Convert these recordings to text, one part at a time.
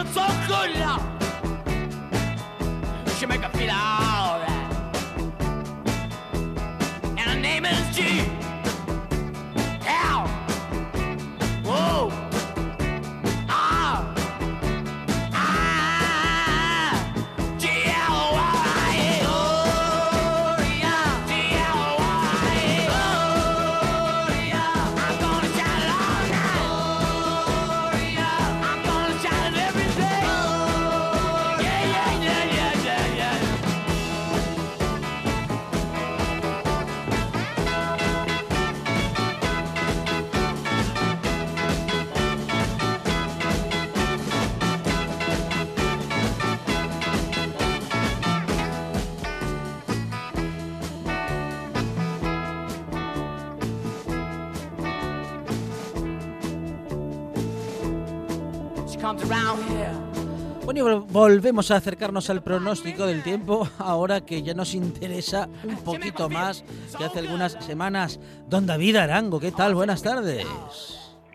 Feel so good, Lord. She make her feel alright. And her name is G. volvemos a acercarnos al pronóstico del tiempo, ahora que ya nos interesa un poquito más que hace algunas semanas. Don David Arango, ¿qué tal? Buenas tardes.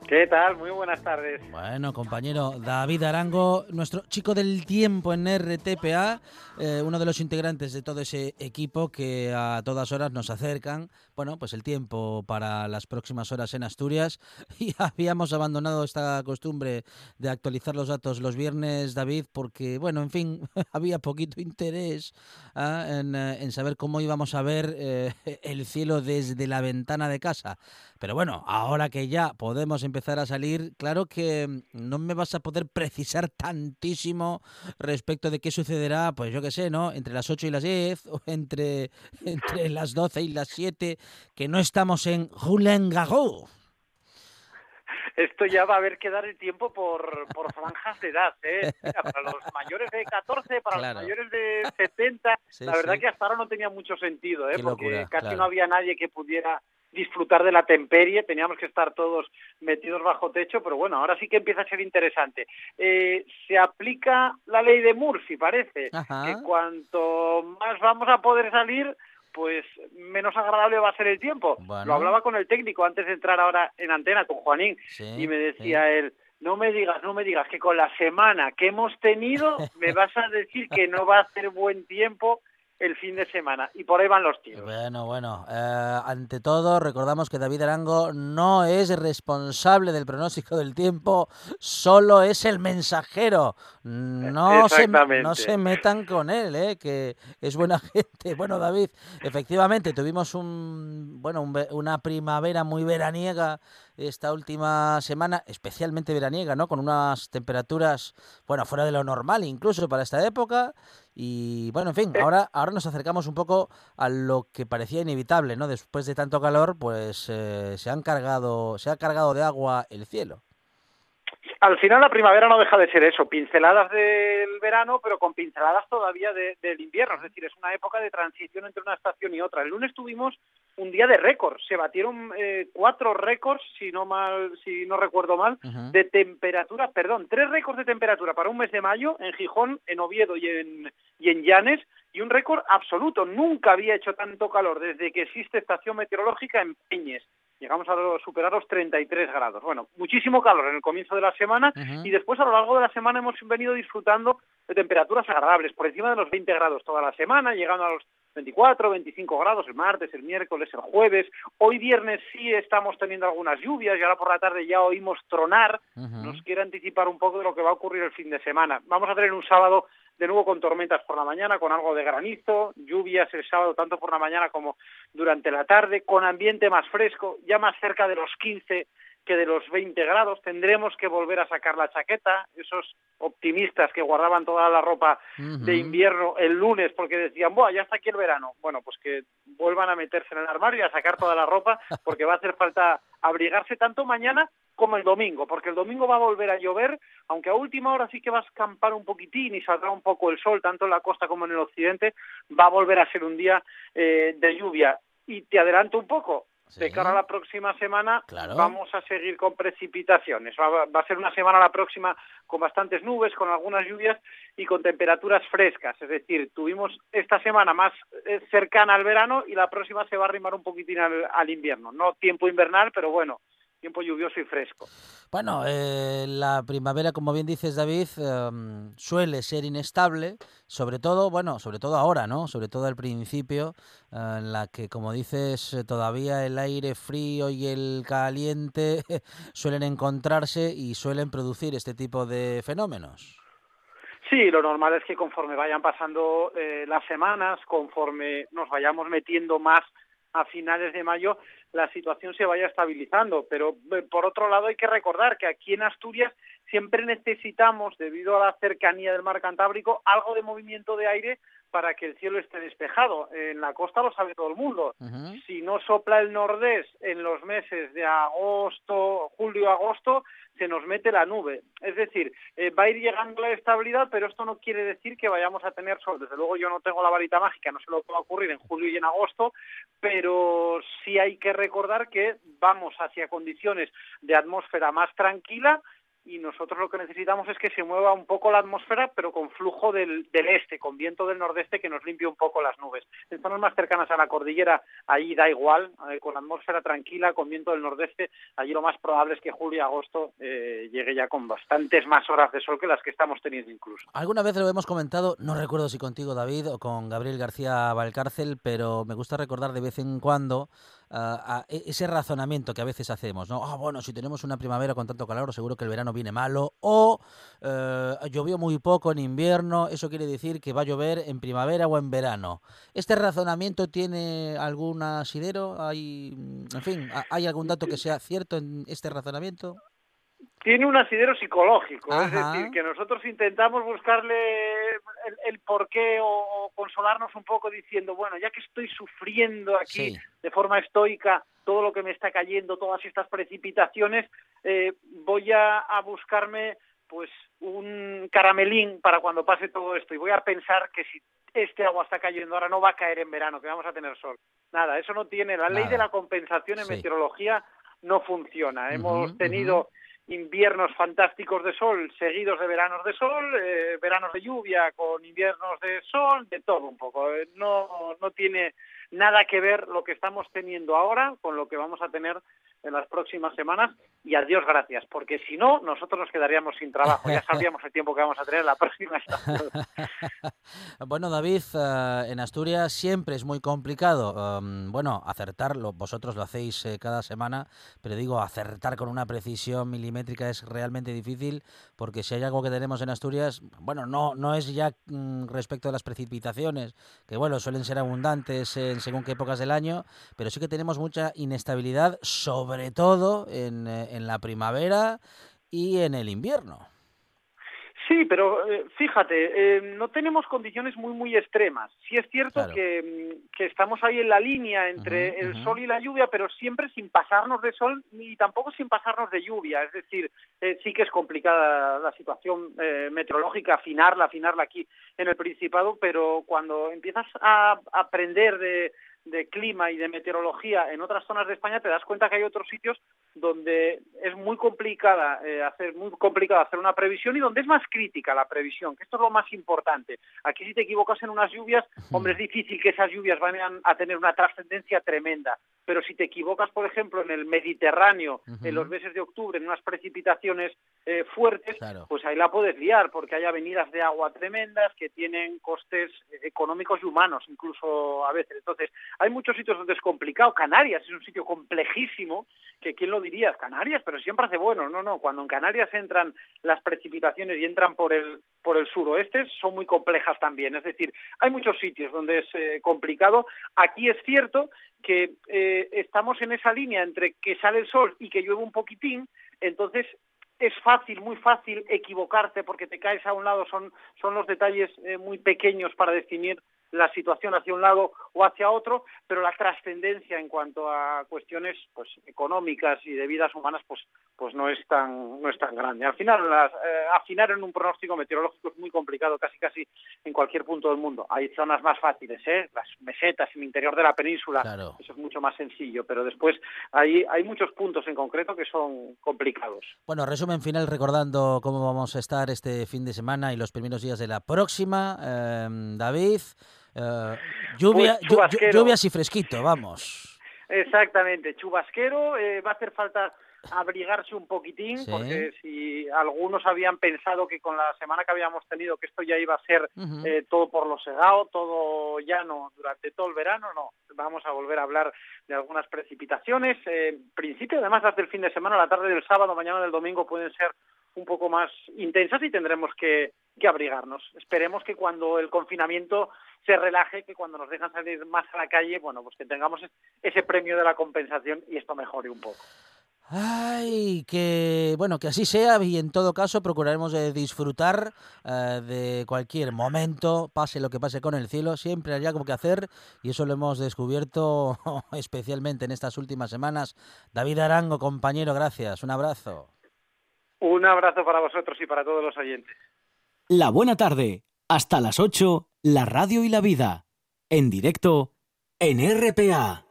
¿Qué tal? Muy buenas tardes. Bueno, compañero David Arango, nuestro chico del tiempo en RTPA, eh, uno de los integrantes de todo ese equipo que a todas horas nos acercan, bueno, pues el tiempo para las próximas horas en Asturias. Y habíamos abandonado esta costumbre de actualizar los datos los viernes, David, porque, bueno, en fin, había poquito interés ah, en, eh, en saber cómo íbamos a ver eh, el cielo desde la ventana de casa. Pero bueno, ahora que ya podemos empezar a salir, claro que mm, no me vas a poder precisar tantísimo respecto de qué sucederá, pues yo qué sé, ¿no? Entre las 8 y las 10 o entre, entre las 12 y las 7, que no estamos en Roland Garros. Esto ya va a haber que dar el tiempo por, por franjas de edad, ¿eh? Mira, para los mayores de 14, para Claro. los mayores de 70, Sí, la verdad sí. que hasta ahora no tenía mucho sentido, ¿eh? Qué Porque locura, casi claro. no había nadie que pudiera disfrutar de la temperie, teníamos que estar todos metidos bajo techo, pero bueno, ahora sí que empieza a ser interesante. Eh, se aplica la ley de Murphy, parece, Ajá. que cuanto más vamos a poder salir, pues menos agradable va a ser el tiempo. Bueno. Lo hablaba con el técnico antes de entrar ahora en antena con Juanín Sí, y me decía él, no me digas, no me digas que con la semana que hemos tenido me vas a decir que no va a hacer buen tiempo el fin de semana. Y por ahí van los tiros. Bueno, bueno, eh, ante todo recordamos que David Arango no es responsable del pronóstico del tiempo, solo es el mensajero. No se, no se metan con él, eh, que es buena gente. Bueno, David, efectivamente tuvimos un, bueno, un una primavera muy veraniega esta última semana, especialmente veraniega, ¿no? Con unas temperaturas, bueno, fuera de lo normal incluso para esta época. Y bueno, en fin, ahora, ahora nos acercamos un poco a lo que parecía inevitable, ¿no? Después de tanto calor, pues eh, se han cargado, se ha cargado de agua el cielo. Al final la primavera no deja de ser eso, pinceladas del verano, pero con pinceladas todavía de- del invierno. Es decir, es una época de transición entre una estación y otra. El lunes tuvimos un día de récord. Se batieron eh, cuatro récords, si no mal, si no recuerdo mal, de temperatura, perdón, tres récords de temperatura para un mes de mayo en Gijón, en Oviedo y en, y en Llanes, y un récord absoluto. Nunca había hecho tanto calor desde que existe estación meteorológica en Peñes. Llegamos a superar los 33 grados. Bueno, muchísimo calor en el comienzo de la semana y después a lo largo de la semana hemos venido disfrutando de temperaturas agradables, por encima de los 20 grados toda la semana, llegando a los 24, 25 grados el martes, el miércoles, el jueves. Hoy viernes sí estamos teniendo algunas lluvias y ahora por la tarde ya oímos tronar. Nos quiere anticipar un poco de lo que va a ocurrir el fin de semana. Vamos a tener un sábado de nuevo con tormentas por la mañana, con algo de granizo, lluvias el sábado tanto por la mañana como durante la tarde, con ambiente más fresco, ya más cerca de los 15 que de los 20 grados. Tendremos que volver a sacar la chaqueta. Esos optimistas que guardaban toda la ropa de invierno el lunes porque decían, Buah, ya está aquí el verano. Bueno, pues que vuelvan a meterse en el armario y a sacar toda la ropa porque va a hacer falta abrigarse tanto mañana como el domingo, porque el domingo va a volver a llover, aunque a última hora sí que va a escampar un poquitín y saldrá un poco el sol, tanto en la costa como en el occidente, va a volver a ser un día eh, de lluvia. Y te adelanto un poco, de cara a la próxima semana Claro. vamos a seguir con precipitaciones. Va, va a ser una semana la próxima con bastantes nubes, con algunas lluvias y con temperaturas frescas. Es decir, tuvimos esta semana más eh, cercana al verano y la próxima se va a arrimar un poquitín al, al invierno. No tiempo invernal, pero bueno, tiempo lluvioso y fresco. Bueno, eh, la primavera, como bien dices, David, em, suele ser inestable, sobre todo, bueno, sobre todo ahora, ¿no? Sobre todo al principio, eh, en la que, como dices, eh, todavía el aire frío y el caliente suelen encontrarse y suelen producir este tipo de fenómenos. Sí, lo normal es que conforme vayan pasando eh, las semanas, conforme nos vayamos metiendo más a finales de mayo, la situación se vaya estabilizando. Pero eh, por otro lado hay que recordar que aquí en Asturias siempre necesitamos, debido a la cercanía del mar Cantábrico, algo de movimiento de aire para que el cielo esté despejado. En la costa lo sabe todo el mundo. Si no sopla el nordés en los meses de agosto, julio-agosto, se nos mete la nube. Es decir, eh, va a ir llegando la estabilidad, pero esto no quiere decir que vayamos a tener sol. Desde luego yo no tengo la varita mágica, no sé lo que va a ocurrir en julio y en agosto, pero sí hay que recordar que vamos hacia condiciones de atmósfera más tranquila y nosotros lo que necesitamos es que se mueva un poco la atmósfera, pero con flujo del, este, con viento del nordeste que nos limpie un poco las nubes. En zonas más cercanas a la cordillera, ahí da igual, eh, con la atmósfera tranquila, con viento del nordeste, allí lo más probable es que julio y agosto eh, llegue ya con bastantes más horas de sol que las que estamos teniendo incluso. Alguna vez lo hemos comentado, no recuerdo si contigo, David, o con Gabriel García Valcárcel, pero me gusta recordar de vez en cuando a e- ese razonamiento que a veces hacemos, ¿no? Ah, bueno, si tenemos una primavera con tanto calor, seguro que el verano viene malo, o eh, llovió muy poco en invierno, eso quiere decir que va a llover en primavera o en verano. ¿Este razonamiento tiene algún asidero? ¿Hay, en fin, ¿ha- ¿hay algún dato que sea cierto en este razonamiento? Tiene un asidero psicológico, es decir, que nosotros intentamos buscarle el, el porqué o, o consolarnos un poco diciendo, bueno, ya que estoy sufriendo aquí Sí. de forma estoica todo lo que me está cayendo, todas estas precipitaciones, eh, voy a, a buscarme pues un caramelín para cuando pase todo esto y voy a pensar que si este agua está cayendo ahora no va a caer en verano, que vamos a tener sol. Nada, eso no tiene. La ley de la compensación en Sí. meteorología no funciona. Hemos tenido inviernos fantásticos de sol seguidos de veranos de sol, eh, veranos de lluvia con inviernos de sol, de todo un poco. Eh, No, no tiene nada que ver lo que estamos teniendo ahora con lo que vamos a tener en las próximas semanas y a Dios gracias, porque si no, nosotros nos quedaríamos sin trabajo. Ya sabríamos el tiempo que vamos a tener en la próxima estación. Bueno, David, eh, en Asturias siempre es muy complicado, em, bueno, acertarlo, vosotros lo hacéis eh, cada semana, pero digo, acertar con una precisión milimétrica es realmente difícil, porque si hay algo que tenemos en Asturias, bueno, no, no es ya mm, respecto a las precipitaciones, que bueno, suelen ser abundantes según qué épocas del año, pero sí que tenemos mucha inestabilidad, sobre todo en, eh, en la primavera y en el invierno. Sí, pero eh, fíjate, eh, no tenemos condiciones muy, muy extremas. Sí es cierto Claro. que, mm, que estamos ahí en la línea entre el sol y la lluvia, pero siempre sin pasarnos de sol ni tampoco sin pasarnos de lluvia. Es decir, eh, sí que es complicada la situación eh, meteorológica, afinarla, afinarla aquí en el Principado, pero cuando empiezas a aprender de, de clima y de meteorología en otras zonas de España, te das cuenta que hay otros sitios donde es muy complicada eh, hacer muy complicado hacer una previsión y donde es más crítica la previsión, que esto es lo más importante. Aquí si te equivocas en unas lluvias, hombre, es difícil que esas lluvias vayan a tener una trascendencia tremenda, pero si te equivocas, por ejemplo, en el Mediterráneo, en los meses de octubre, en unas precipitaciones eh, fuertes, Claro. pues ahí la puedes liar, porque hay avenidas de agua tremendas que tienen costes económicos y humanos, incluso a veces. Entonces, hay muchos sitios donde es complicado. Canarias es un sitio complejísimo, que quién lo diría, Canarias, pero siempre hace bueno. No, no, cuando en Canarias entran las precipitaciones y entran por el, por el suroeste, son muy complejas también. Es decir, hay muchos sitios donde es eh, complicado. Aquí es cierto que eh, estamos en esa línea entre que sale el sol y que llueve un poquitín, entonces es fácil, muy fácil equivocarse porque te caes a un lado, son, son los detalles eh, muy pequeños para definir la situación hacia un lado o hacia otro, pero la trascendencia en cuanto a cuestiones pues económicas y de vidas humanas pues pues no es tan no es tan grande. Al final las, eh, afinar en un pronóstico meteorológico es muy complicado casi casi en cualquier punto del mundo. Hay zonas más fáciles, ¿eh? las mesetas en el interior de la península, Claro. eso es mucho más sencillo, pero después hay hay muchos puntos en concreto que son complicados. Bueno, resumen final recordando cómo vamos a estar este fin de semana y los primeros días de la próxima. eh, David, eh, lluvia, Pues, lluvias y fresquito, vamos. Exactamente, chubasquero, eh, va a hacer falta abrigarse un poquitín, Sí. porque si algunos habían pensado que con la semana que habíamos tenido que esto ya iba a ser eh, todo por lo segado, todo llano durante todo el verano, no, vamos a volver a hablar de algunas precipitaciones, eh, en principio además las del fin de semana, la tarde del sábado, mañana del domingo pueden ser un poco más intensas y tendremos que, que abrigarnos. Esperemos que cuando el confinamiento se relaje, que cuando nos dejan salir más a la calle, bueno, pues que tengamos es- ese premio de la compensación y esto mejore un poco. Ay, que bueno, que así sea y en todo caso procuraremos de disfrutar eh, de cualquier momento, pase lo que pase con el cielo, siempre hay algo que hacer y eso lo hemos descubierto especialmente en estas últimas semanas. David Arango, compañero, gracias, un abrazo. Un abrazo para vosotros y para todos los oyentes. La buena tarde. Hasta las 8, la radio y la vida. En directo en RPA.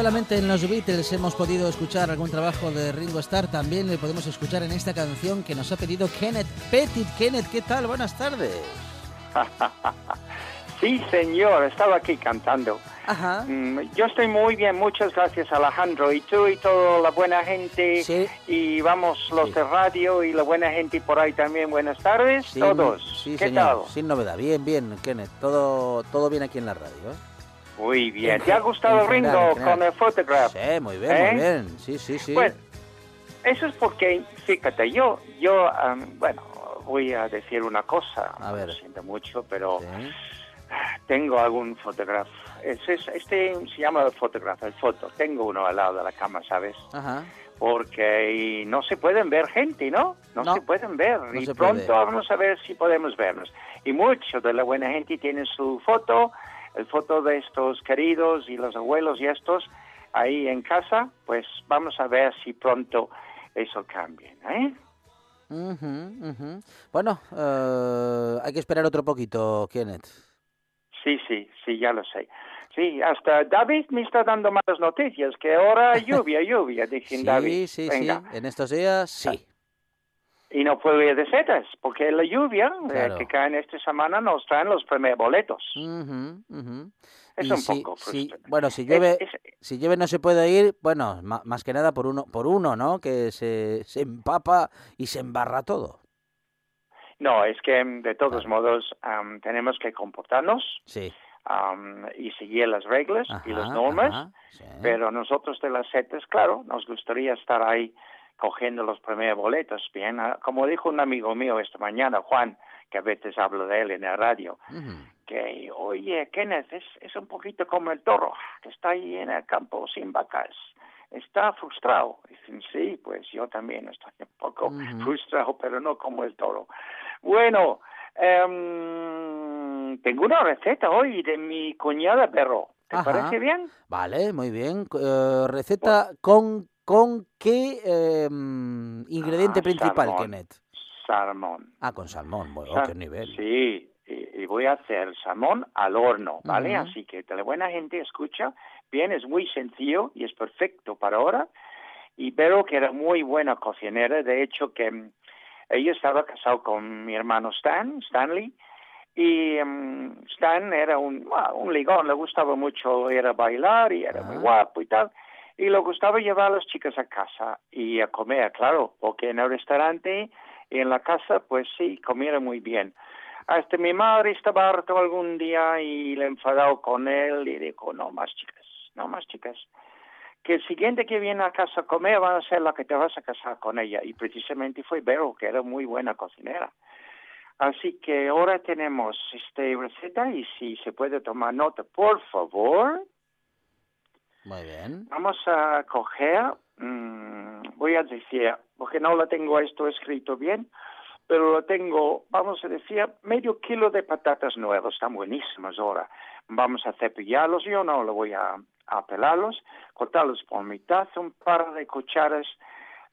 Solamente en los Beatles hemos podido escuchar algún trabajo de Ringo Starr, también le podemos escuchar en esta canción que nos ha pedido Kenneth Pettit. Kenneth, ¿qué tal? Buenas tardes. Sí, señor, estaba aquí cantando. Ajá. Mm, Yo estoy muy bien, muchas gracias Alejandro. Y tú y toda la buena gente. Sí. Y vamos, los Sí. de radio y la buena gente por ahí también. Buenas tardes, Sin- todos. Sí, ¿Qué señor. tal? Sin novedad. Bien, bien, Kenneth. Todo, todo bien aquí en la radio. ¿eh? Muy bien. En ¿Te ha gustado general, Ringo en general. con el photograph? Sí, muy bien, ¿Eh? muy bien. Sí, sí, sí. Bueno, eso es porque, fíjate, yo, yo, am, bueno, voy a decir una cosa. A ver. Lo siento mucho, pero Sí. tengo algún fotógrafo. Este, este se llama el fotógrafo, el foto. Tengo uno al lado de la cama, ¿sabes? Ajá. porque no se pueden ver gente, ¿no? No, No, se pueden ver. no y pronto puede. vamos a ver si podemos vernos. Y mucho de la buena gente tiene su foto, el foto de estos queridos y los abuelos y estos ahí en casa. Pues vamos a ver si pronto eso cambia, ¿eh? Bueno, eh, hay que esperar otro poquito, Kenneth. Sí, sí, sí, ya lo sé. Sí, hasta David me está dando malas noticias, que ahora lluvia, lluvia, dicen Sí, David. sí, Venga. sí. En estos días, sí. Y no puedo ir de setas, porque la lluvia eh, Claro. que cae en esta semana nos traen los primeros boletos. Ujú, ujú. Es Y un si- poco si- frustrante. bueno, si Es- llueve, es- si llueve no se puede ir, bueno, más que nada por uno, por uno, ¿no? Que se, se empapa y se embarra todo. no, es que mm, de todos modos am, tenemos que comportarnos Sí. am, y seguir las reglas y las Ajá, normas, ajá, sí. pero nosotros de las setas, claro, nos gustaría estar ahí cogiendo los primeros boletos, bien, ah, como dijo un amigo mío esta mañana, Juan, que a veces hablo de él en la radio, Ujú. que, oye, Kenneth, es, es un poquito como el toro, que está ahí en el campo sin vacas. Está frustrado. Dicen, sí, pues yo también estoy un poco Ujú. frustrado, pero no como el toro. Bueno, em, tengo una receta hoy de mi cuñada perro. ¿Te Ajá. parece bien? Vale, muy bien. Eh, receta con, con qué eh, ingrediente Ah, principal, salmón. Kenneth. Salmón. Ah, con salmón. Bueno, Sa- qué nivel. Sí, y, y voy a hacer salmón al horno, ¿vale? Así que la buena gente escucha. Bien, es muy sencillo y es perfecto para ahora. Y Vero, que era muy buena cocinera, de hecho que mm, ella estaba casado con mi hermano Stan, Stanley, y mm, Stan era un, bueno, un ligón, le gustaba mucho ir a bailar y era muy Ah. guapo y tal. Y le gustaba llevar a las chicas a casa y a comer, claro, porque en el restaurante y en la casa, pues sí, comieron muy bien. Hasta mi madre estaba harto algún día y le enfadado con él y dijo, no más chicas, no más chicas. Que el siguiente que viene a casa a comer va a ser la que te vas a casar con ella. Y precisamente fue Vero, que era muy buena cocinera. Así que ahora tenemos esta receta y si se puede tomar nota, por favor, Muy bien. Vamos a coger, mm, voy a decir, porque no lo tengo esto escrito bien, pero lo tengo, vamos a decir, medio kilo de patatas nuevas, están buenísimas ahora. Vamos a cepillarlos, yo no lo voy a, a pelarlos, cortarlos por mitad, un par de cucharas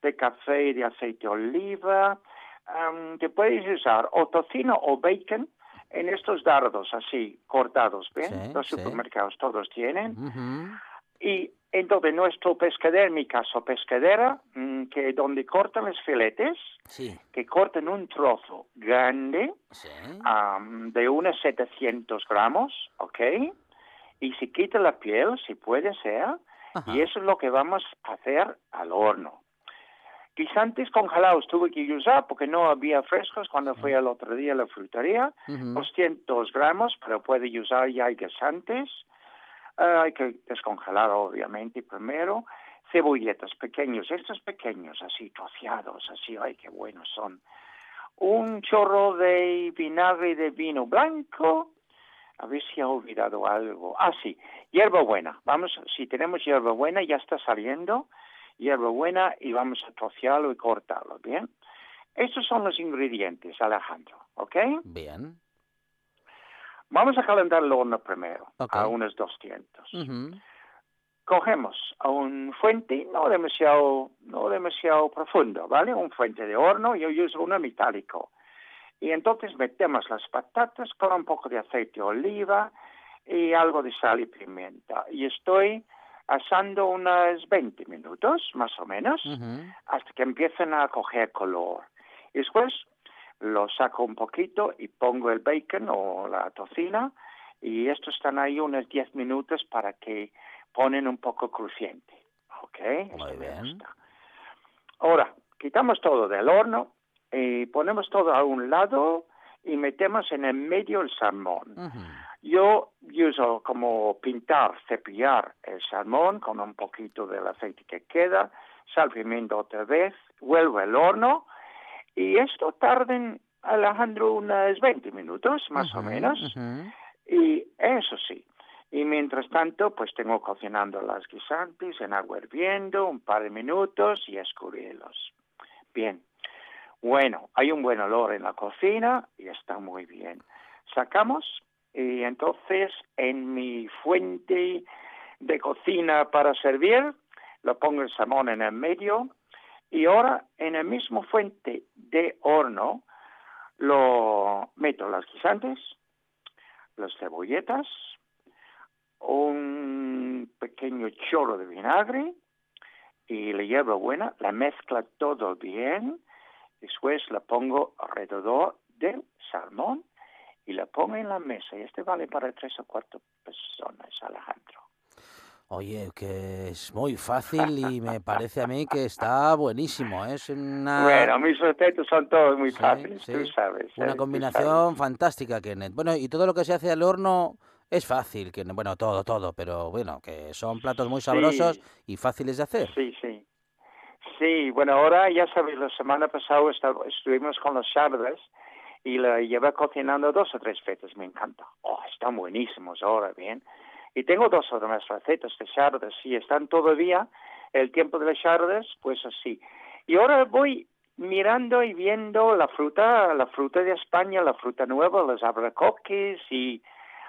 de café y de aceite de oliva, am, que puedes usar o tocino o bacon en estos dardos así, cortados, ¿bien? Sí, Los sí. supermercados todos tienen. Ujú. Y entonces nuestro pescadero, en mi caso pescadera, mm, que donde cortan los filetes, Sí, que cortan un trozo grande sí. am, de unos 700 gramos, ¿ok? Y se quita la piel, si puede ser, Ajá. y eso es lo que vamos a hacer al horno. Guisantes congelados tuve que usar porque no había frescos cuando fui el otro día a la frutería. Ujú. 200 gramos, pero puede usar ya guisantes. Ah, hay que descongelar, obviamente, primero. Cebolletas pequeños, estos pequeños, así troceados, así, ay, qué buenos son. Un chorro de vinagre de vino blanco. A ver si he olvidado algo. Ah, sí, hierbabuena. Vamos, si tenemos hierbabuena, ya está saliendo. Hierbabuena y vamos a trocearlo y cortarlo, ¿bien? Estos son los ingredientes, Alejandro, ¿ok? Bien. Vamos a calentar el horno primero, Ok. a unos 200. Ujú. Cogemos a un fuente no demasiado, no demasiado profundo, ¿vale? Un fuente de horno, yo uso uno metálico. Y entonces metemos las patatas con un poco de aceite de oliva y algo de sal y pimienta. Y estoy asando unos 20 minutos, más o menos, Ujú. hasta que empiecen a coger color. Y después lo saco un poquito y pongo el bacon o la tocina y estos están ahí unos 10 minutos para que ponen un poco crujiente. ¿Ok? Esto Muy me bien. gusta. Ahora, quitamos todo del horno y ponemos todo a un lado y metemos en el medio el salmón. Ujú. Yo uso como pintar, cepillar el salmón con un poquito del aceite que queda, sal, pimienta otra vez, vuelvo al horno y esto tarda, Alejandro, unos 20 minutos más o menos. Y eso sí. Y mientras tanto, pues tengo cocinando las guisantes en agua hirviendo, un par de minutos y escurrirlos. Bien. Bueno, hay un buen olor en la cocina y está muy bien. Sacamos y entonces en mi fuente de cocina para servir, lo pongo el salmón en el medio y ahora en el mismo fuente de horno lo meto las guisantes, las cebolletas, un pequeño chorro de vinagre y la hierbabuena, la mezcla todo bien Después la pongo alrededor del salmón y la pongo en la mesa. Y este vale para tres o cuatro personas, Alejandro. Oye, que es muy fácil y me parece a mí que está buenísimo. ¿eh? Es una, Bueno, mis recetas son todos muy Sí, fáciles, sí. tú sabes. una combinación fantástica, Kenneth. Bueno, y todo lo que se hace al horno es fácil, Kenneth. Bueno, todo, todo, pero bueno, que son platos muy sabrosos Sí. y fáciles de hacer. Sí, sí. Sí, bueno, ahora ya sabes, la semana pasada estuvimos con los sardes y la llevé cocinando dos o tres veces, me encanta. Oh, están buenísimos ahora, bien. Y tengo dos o tres recetas de sardes, si están todavía el tiempo de las sardes, pues así. Y ahora voy mirando y viendo la fruta, la fruta de España, la fruta nueva, los abracoques y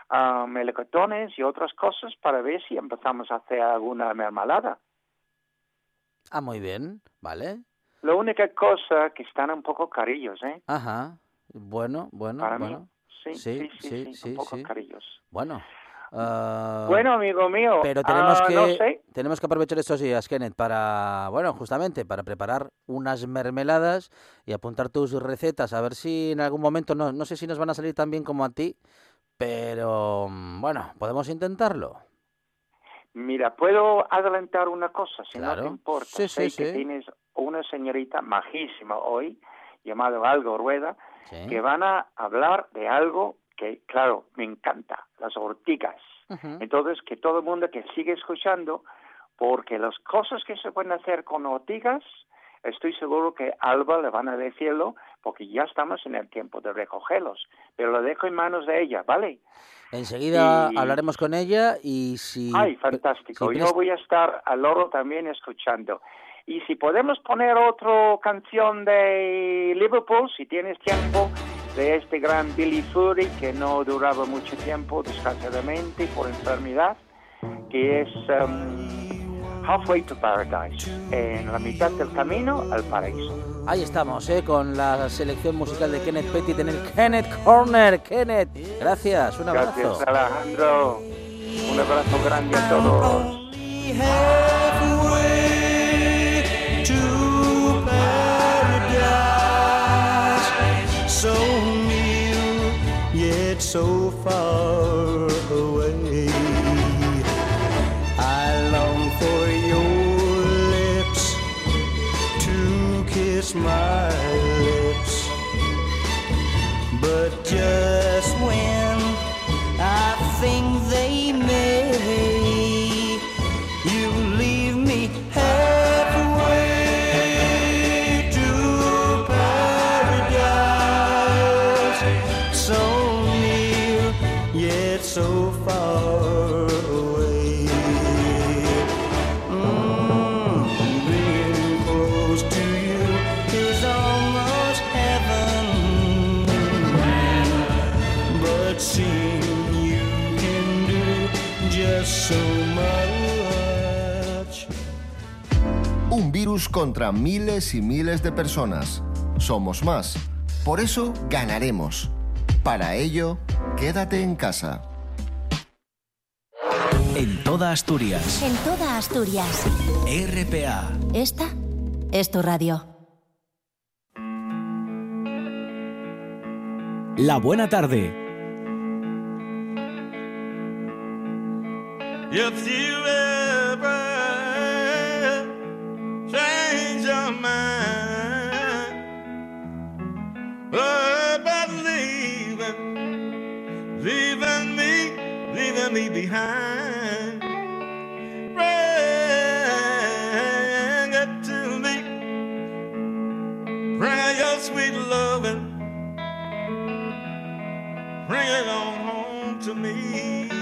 ah, melocotones y otras cosas para ver si empezamos a hacer alguna mermelada. Ah, muy bien, ¿vale? La única cosa que están un poco carillos, ¿eh? Ajá. Bueno, bueno, Para bueno. mí. Sí, Sí, sí, sí, sí, sí, sí, un poco sí. carillos. Bueno. Ah, Bueno, amigo mío, Pero tenemos ah, que no sé, tenemos que aprovechar estos días, Kenneth, para, bueno, justamente para preparar unas mermeladas y apuntar tus recetas, a ver si en algún momento, no, no sé si nos van a salir tan bien como a ti, pero mm, bueno, podemos intentarlo. mira, puedo adelantar una cosa, si no te importa. Sí, sé sí, que sí. tienes una señorita majísima hoy, llamada Algo Rueda, que van a hablar de algo que, claro, me encanta, las ortigas. Entonces, que todo el mundo que sigue escuchando, porque las cosas que se pueden hacer con ortigas, estoy seguro que Alba le van a decirlo, porque ya estamos en el tiempo de recogerlos. Pero lo dejo en manos de ella, ¿vale? Enseguida y- hablaremos con ella y si Ay, fantástico. si Yo voy a estar al loro también escuchando. Y si podemos poner otra canción de Liverpool, si tienes tiempo, de este gran Billy Fury, que no duraba mucho tiempo, desgraciadamente, por enfermedad, que es um, Halfway to Paradise, en la mitad del camino al paraíso. Ahí estamos, ¿eh? con la selección musical de Kenneth Pettit en el Kenneth Corner. Kenneth, gracias, un abrazo. Gracias, Alejandro. Un abrazo grande a todos. Yet so far away. I long for your lips to kiss my lips. But just virus contra miles y miles de personas. Somos más. Por eso ganaremos. Para ello, quédate en casa. En toda Asturias, En toda Asturias. RPA. Esta es tu radio. La buena tarde. If you leaving, me, leaving me behind, bring it to me, bring your sweet loving, bring it on home to me.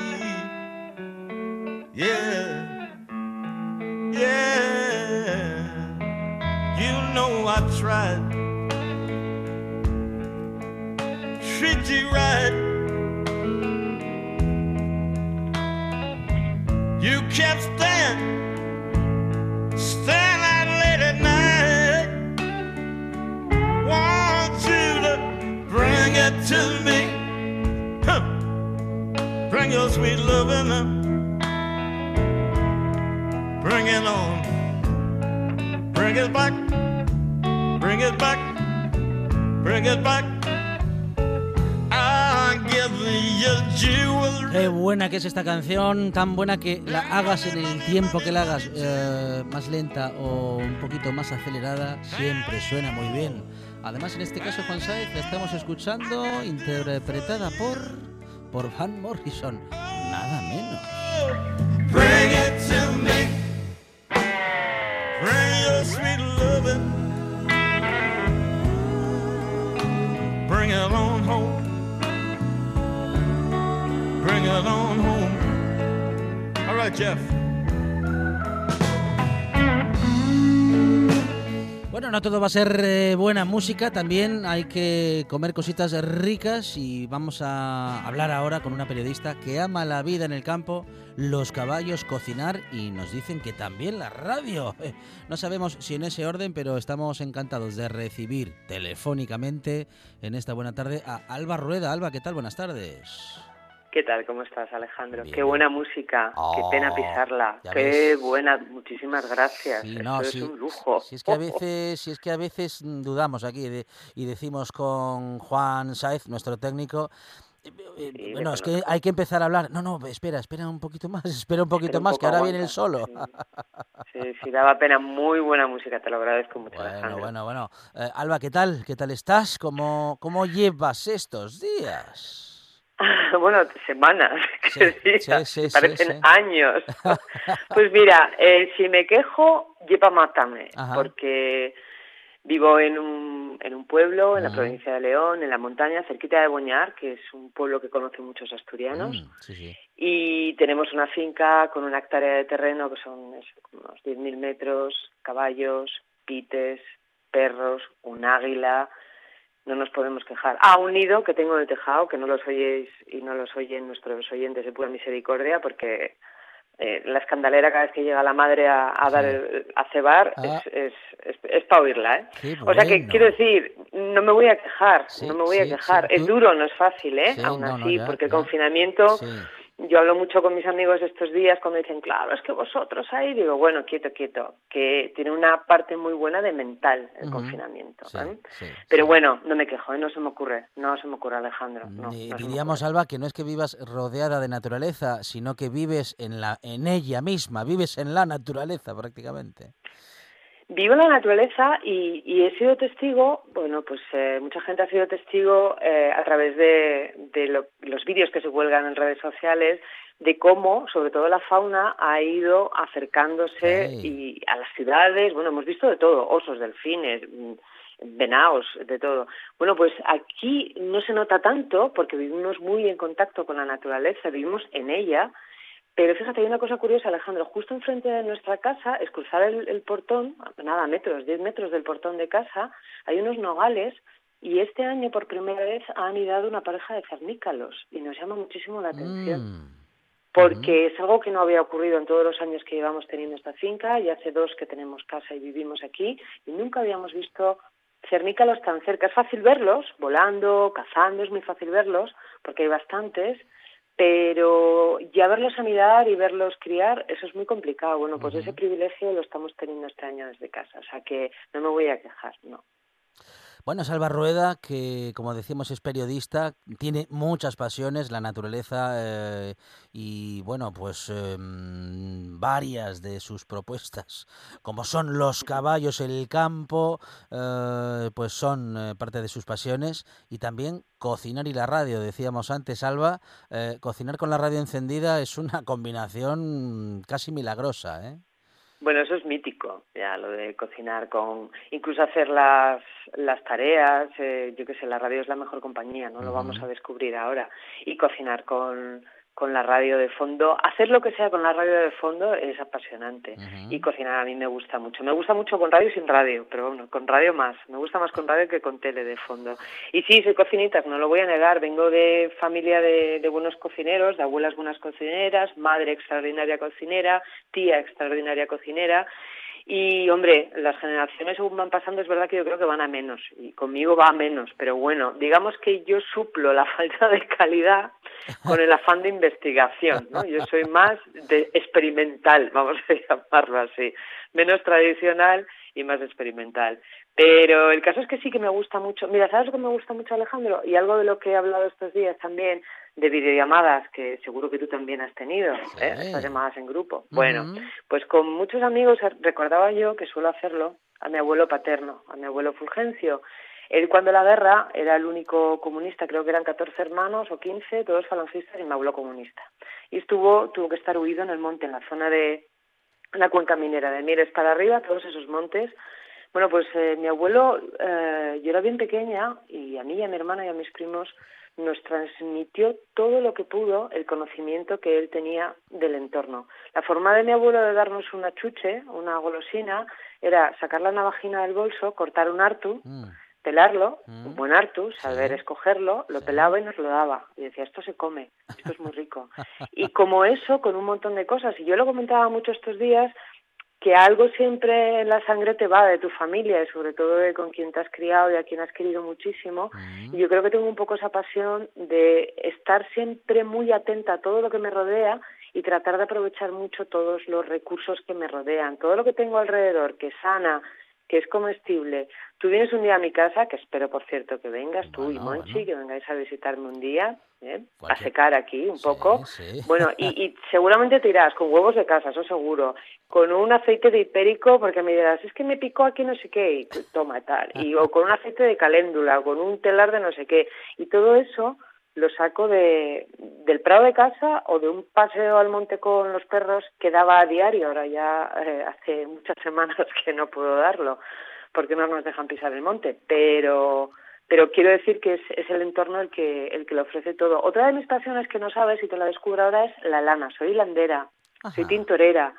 Canción, tan buena que la hagas en el tiempo que la hagas, eh, más lenta o un poquito más acelerada, siempre suena muy bien. Además, en este caso, Juan Saez, la estamos escuchando interpretada por, por Van Morrison, nada menos. Bring it to me. Bring your sweet loving. Bring it on home. Bring it on home. Right, Jeff. Bueno, no todo va a ser eh, buena música, también hay que comer cositas ricas y vamos a hablar ahora con una periodista que ama la vida en el campo, los caballos, cocinar y nos dicen que también la radio. No sabemos si en ese orden, pero estamos encantados de recibir telefónicamente en esta buena tarde a Alba Rueda. Alba, ¿qué tal? Buenas tardes. ¿Qué tal? ¿Cómo estás, Alejandro? Bien. Qué buena música. Qué pena Oh, pisarla. ya Qué ves. buena. Muchísimas gracias. Sí, Esto no, es sí. un lujo. Si es que a veces, si es que a veces dudamos aquí de- y decimos con Juan Saez, nuestro técnico, eh, eh, Sí, le bueno, es que hay que empezar a hablar. No, no, espera, espera un poquito más, espera un poquito Espera un más, que ahora viene el solo. Sí, sí, sí, daba pena. Muy buena música. Te lo agradezco mucho, Bueno, Alejandro. bueno, bueno. Eh, Alba, ¿qué tal? ¿Qué tal estás? ¿Cómo, cómo llevas estos días? bueno, semanas. Sí, sí, sí, parecen años. pues mira, eh, si me quejo, lleva mátame. Ajá. Porque vivo en un, en un pueblo, en la provincia de León, en la montaña, cerquita de Boñar, que es un pueblo que conocen muchos asturianos. Mm. Y tenemos una finca con una hectárea de terreno que son eso, unos 10.000 metros, caballos, pites, perros, un águila. No nos podemos quejar. Ah, un nido que tengo en el tejado, que no los oyéis y no los oyen nuestros oyentes de pura misericordia, porque eh, la escandalera cada vez que llega la madre a, a dar el- a cebar Ah. es, es, es, es para oírla, ¿eh? Qué O sea que quiero decir, no me voy a quejar, Sí, no me voy sí, a quejar. Es duro, no es fácil, ¿eh? Aún no, no, así, ya, porque el confinamiento. Yo hablo mucho con mis amigos estos días cuando dicen, claro, es que vosotros ahí, digo, bueno, quieto, quieto, que tiene una parte muy buena de mental el confinamiento. Sí, ¿eh? sí, Pero sí. bueno, no me quejo, ¿eh? no se me ocurre, no se me ocurre, Alejandro. No, Ni- no diríamos. Alba, que no es que vivas rodeada de naturaleza, sino que vives en, la, en ella misma, vives en la naturaleza prácticamente. Vivo en la naturaleza y, y he sido testigo, bueno, pues eh, mucha gente ha sido testigo eh, a través de, de lo- los vídeos que se cuelgan en redes sociales de cómo, sobre todo la fauna, ha ido acercándose y a las ciudades. Bueno, hemos visto de todo, osos, delfines, mm, venados, de todo. Bueno, pues aquí no se nota tanto porque vivimos muy en contacto con la naturaleza, vivimos en ella, pero fíjate, hay una cosa curiosa, Alejandro. Justo enfrente de nuestra casa, es cruzar el, el portón, nada, metros, 10 metros del portón de casa, hay unos nogales y este año por primera vez ha anidado una pareja de cernícalos y nos llama muchísimo la atención Mm, porque es algo que no había ocurrido en todos los años que llevamos teniendo esta finca y hace dos que tenemos casa y vivimos aquí y nunca habíamos visto cernícalos tan cerca. Es fácil verlos, volando, cazando, es muy fácil verlos porque hay bastantes, pero ya verlos anidar y verlos criar, eso es muy complicado. Bueno, pues ese privilegio lo estamos teniendo este año desde casa, o sea que no me voy a quejar, no. Bueno, Salva Rueda, que como decimos es periodista, tiene muchas pasiones, la naturaleza eh, y bueno, pues em, varias de sus propuestas, como son los caballos, el campo, eh, pues son eh, parte de sus pasiones y también cocinar y la radio. Decíamos antes, Alba, cocinar con la radio encendida es una combinación casi milagrosa, ¿eh? Bueno, eso es mítico, ya lo de cocinar con, incluso hacer las, las tareas, eh, yo qué sé, la radio es la mejor compañía, no lo vamos a descubrir ahora, y cocinar con, con la radio de fondo, hacer lo que sea con la radio de fondo es apasionante, y cocinar a mí me gusta mucho, me gusta mucho con radio y sin radio, pero bueno, con radio más, me gusta más con radio que con tele de fondo. Y sí, soy cocinita, no lo voy a negar, vengo de familia de, de buenos cocineros, de abuelas buenas cocineras, madre extraordinaria cocinera, tía extraordinaria cocinera, y hombre, las generaciones según van pasando es verdad que yo creo que van a menos y conmigo va a menos, pero bueno, digamos que yo suplo la falta de calidad con el afán de investigación, ¿no? Yo soy más de experimental, vamos a llamarlo así, menos tradicional y más experimental. Pero el caso es que sí que me gusta mucho. Mira, ¿sabes lo que me gusta mucho, Alejandro? Y algo de lo que he hablado estos días también, de videollamadas, que seguro que tú también has tenido, ¿eh? estas llamadas en grupo. Bueno, pues con muchos amigos recordaba yo que suelo hacerlo a mi abuelo paterno, a mi abuelo Fulgencio. Él cuando la guerra era el único comunista, creo que eran 14 hermanos o 15, todos falangistas y mi abuelo comunista. Y estuvo, tuvo que estar huido en el monte, en la zona de la cuenca minera de Mieres para arriba, todos esos montes. Bueno, pues eh, mi abuelo, eh, yo era bien pequeña y a mí y a mi hermana y a mis primos nos transmitió todo lo que pudo el conocimiento que él tenía del entorno. La forma de mi abuelo de darnos una chuche, una golosina, era sacar la navajina del bolso, cortar un artu, Mm. pelarlo, Mm. un buen artu, saber Sí. escogerlo, lo Sí. pelaba y nos lo daba. Y decía, esto se come, esto es muy rico. y como eso, con un montón de cosas. Y yo lo comentaba mucho estos días, que algo siempre en la sangre te va de tu familia y sobre todo de con quien te has criado y a quien has querido muchísimo. Mm. Y yo creo que tengo un poco esa pasión de estar siempre muy atenta a todo lo que me rodea y tratar de aprovechar mucho todos los recursos que me rodean, todo lo que tengo alrededor, que sana, que es comestible. Tú vienes un día a mi casa, que espero, por cierto, que vengas tú y Monchi, bueno. que vengáis a visitarme un día, ¿eh? a secar aquí un Sí, poco. sí. Bueno, y, y seguramente te irás con huevos de casa, eso seguro, con un aceite de hipérico, porque me dirás, es que me picó aquí no sé qué, y pues, toma tal, y, o con un aceite de caléndula, o con un telar de no sé qué, y todo eso lo saco de, del prado de casa o de un paseo al monte con los perros que daba a diario, ahora ya eh, hace muchas semanas que no puedo darlo, porque no nos dejan pisar el monte, pero pero quiero decir que es, es el entorno el que el que le ofrece todo. Otra de mis pasiones que no sabes y te la descubro ahora es la lana. Soy hilandera, soy tintorera.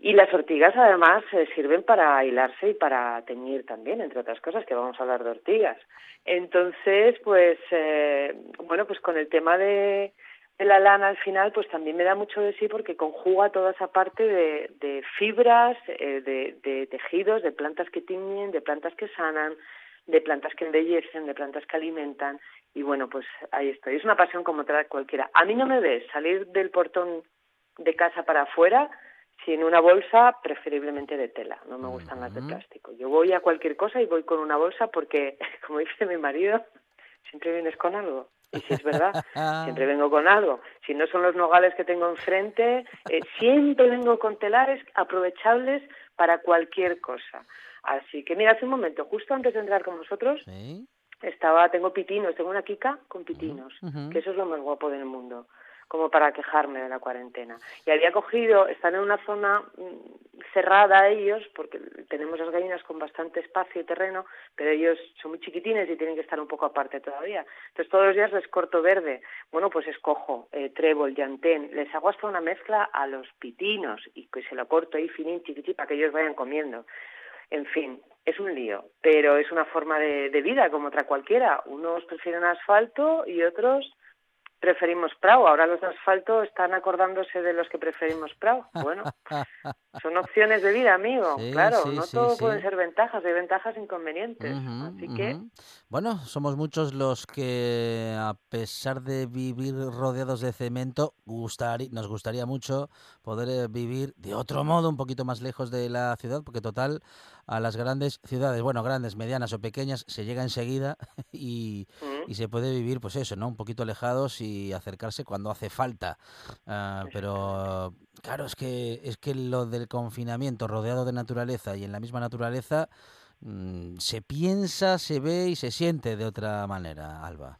Y las ortigas además eh, sirven para hilarse y para teñir también, entre otras cosas, que vamos a hablar de ortigas. Entonces, pues, eh, bueno, pues con el tema de, de la lana al final, pues también me da mucho de sí porque conjuga toda esa parte de, de fibras, eh, de, de tejidos, de plantas que tiñen, de plantas que sanan, de plantas que embellecen, de plantas que alimentan. Y bueno, pues ahí estoy. Es una pasión como otra cualquiera. A mí no me ves salir del portón de casa para afuera sin una bolsa, preferiblemente de tela. No me gustan las de plástico. Yo voy a cualquier cosa y voy con una bolsa porque, como dice mi marido, siempre vienes con algo. Y si es verdad, siempre vengo con algo. Si no son los nogales que tengo enfrente, eh, siempre vengo con telares aprovechables para cualquier cosa. Así que mira, hace un momento, justo antes de entrar con vosotros, Sí. estaba, tengo pitinos, tengo una Kika con pitinos, que eso es lo más guapo del mundo, como para quejarme de la cuarentena. Y había cogido, están en una zona mm, cerrada ellos, porque tenemos las gallinas con bastante espacio y terreno, pero ellos son muy chiquitines y tienen que estar un poco aparte todavía. Entonces todos los días les corto verde. Bueno, pues escojo eh, trébol, llantén, les hago hasta una mezcla a los pitinos y que se lo corto ahí finín, chiquitín, para que ellos vayan comiendo. En fin, es un lío, pero es una forma de, de vida como otra cualquiera. Unos prefieren asfalto y otros preferimos prau. Ahora los de asfalto están acordándose de los que preferimos prau. Bueno, son opciones de vida, amigo. Sí, claro, sí, no sí, todo pueden ser ventajas, hay ventajas e inconvenientes. Así que. Bueno, somos muchos los que, a pesar de vivir rodeados de cemento, gustari- nos gustaría mucho poder eh, vivir de otro modo, un poquito más lejos de la ciudad, porque total, a las grandes ciudades, bueno, grandes, medianas o pequeñas, se llega enseguida y, mm, y se puede vivir, pues eso, ¿no? Un poquito alejados y acercarse cuando hace falta. Ah, pero claro, es que es que lo del confinamiento rodeado de naturaleza y en la misma naturaleza mm, se piensa, se ve y se siente de otra manera, Alba.